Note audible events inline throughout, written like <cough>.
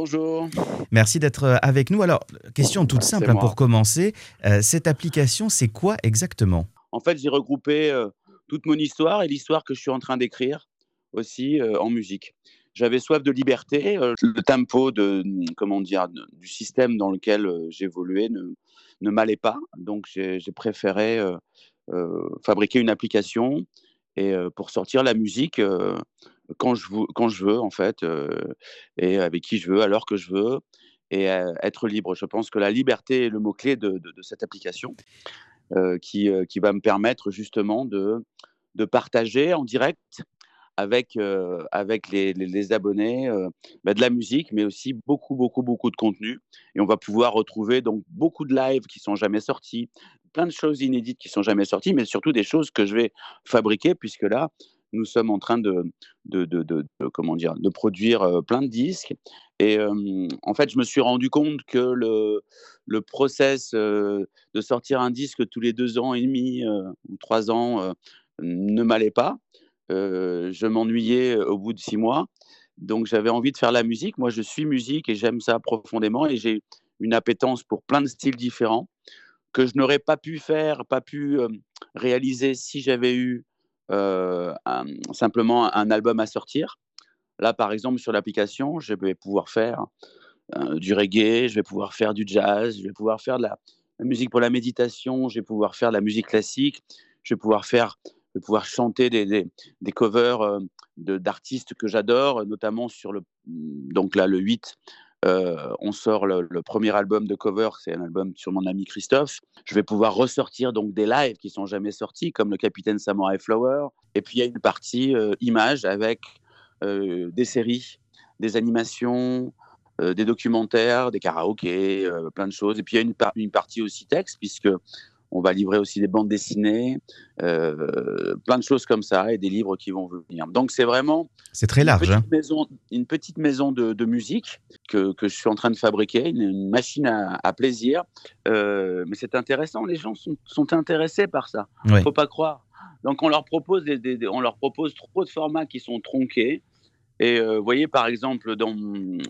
Bonjour. Merci d'être euh, avec nous. Alors, question toute simple C'est hein, pour commencer. Euh, cette application, c'est quoi exactement? En fait, j'ai regroupé euh, toute mon histoire et l'histoire que je suis en train d'écrire aussi euh, en musique. J'avais soif de liberté. le tempo de, comment dire, du système dans lequel j'évoluais ne, ne m'allait pas. Donc, j'ai préféré fabriquer une application et pour sortir la musique quand, je, veux, en fait, et avec qui je veux, à l'heure que je veux, et être libre. Je pense que la liberté est le mot-clé de, cette application qui, qui va me permettre justement de, de partager en direct avec, avec les, les- abonnés bah, de la musique, mais aussi beaucoup, beaucoup, beaucoup de contenu. Et on va pouvoir retrouver donc beaucoup de lives qui sont jamais sortis, plein de choses inédites qui sont jamais sorties, mais surtout des choses que je vais fabriquer, puisque là, nous sommes en train de, comment dire, de produire euh, plein de disques. Et en fait, je me suis rendu compte que le, le process euh, de sortir un disque tous les deux ans et demi euh, ou trois ans ne m'allait pas. Je m'ennuyais au bout de six mois. Donc j'avais envie de faire la musique. Moi, je suis musique et j'aime ça profondément. Et j'ai une appétence pour plein de styles différents que je n'aurais pas pu faire, pas pu réaliser si j'avais eu un- simplement un album à sortir. Là, par exemple, sur l'application, je vais pouvoir faire euh, du reggae, je vais pouvoir faire du jazz, je vais pouvoir faire de la, musique pour la méditation, je vais pouvoir faire de la musique classique, je vais pouvoir faire, je pouvoir chanter des, des, covers euh, d'artistes que j'adore, notamment sur le, donc là, le 8, on sort le, premier album de cover, c'est un album sur mon ami Christophe. Je vais pouvoir ressortir donc des lives qui sont jamais sortis, comme le Capitaine Samurai Flower. Et puis il y a une partie euh, image avec des séries, des animations, des documentaires, des karaokés, plein de choses. Et puis il y a une partie aussi texte, puisque on va livrer aussi des bandes dessinées, euh, plein de choses comme ça, et des livres qui vont venir. Donc c'est vraiment C'est très une large. petite hein. maison, une petite maison de, de musique que, que je suis en train de fabriquer, une, une machine à, à plaisir. Euh, mais c'est intéressant, les gens sont, sont intéressés par ça. Ouais. Faut pas croire. Donc on leur propose des, on leur propose trop de formats qui sont tronqués. Et euh, vous voyez par exemple dans,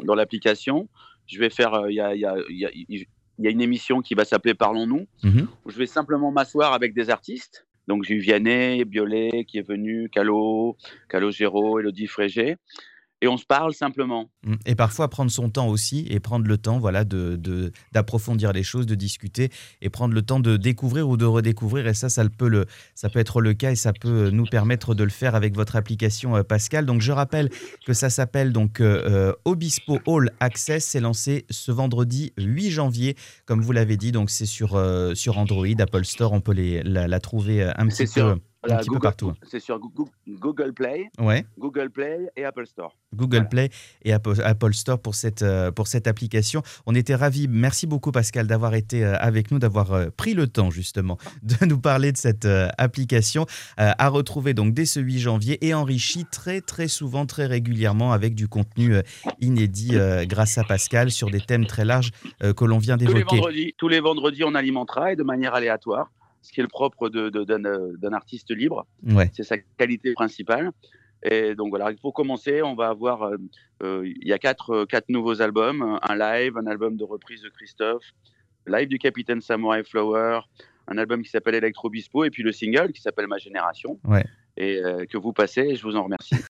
dans l'application, je vais faire, il y, a, il y a- il y a- il y a une émission qui va s'appeler Parlons-nous Mhm. où je vais simplement m'asseoir avec des artistes. Donc j'ai eu Vianney, Biolay qui est venu, Calo, Calo Géraud, Elodie Frégé. Et on se parle simplement. Mm. Et parfois prendre son temps aussi et prendre le temps voilà, de, d'approfondir les choses, de discuter et prendre le temps de découvrir ou de redécouvrir. Et ça, ça peut, le, ça peut être le cas et ça peut nous permettre de le faire avec votre application euh, Pascal. Donc je rappelle que ça s'appelle donc euh, euh, Obispo All Access. C'est lancé ce vendredi 8 janvier, comme vous l'avez dit. Donc c'est sur, euh, sur Android, Apple Store. On peut les, la, la trouver un petit peu, un petit peu Google- partout. C'est sur Google, Play, Ouais. Google Play et Apple Store. Google Voilà. Play et Apple, Store pour cette, euh, pour cette application. On était ravis. Merci beaucoup, Pascal, d'avoir été euh, avec nous, d'avoir euh, pris le temps, justement, de <laughs> nous parler de cette application à retrouver donc dès ce 8 janvier et enrichie très, très souvent, très régulièrement avec du contenu inédit grâce à Pascal sur des thèmes très larges que l'on vient Tous les, d'évoquer. vendredis, tous les vendredis, on alimentera et de manière aléatoire, ce qui est le propre de- de- d'un artiste libre. Ouais. C'est sa qualité principale. Et donc voilà, pour commencer, on va avoir, euh, euh, il y a quatre, euh, quatre nouveaux albums, un live, un album de reprise de Christophe, live du Capitaine Samurai Flower, un album qui s'appelle Electro Bispo, et puis le single qui s'appelle Ma Génération, Ouais. et euh, que vous passez, et je vous en remercie.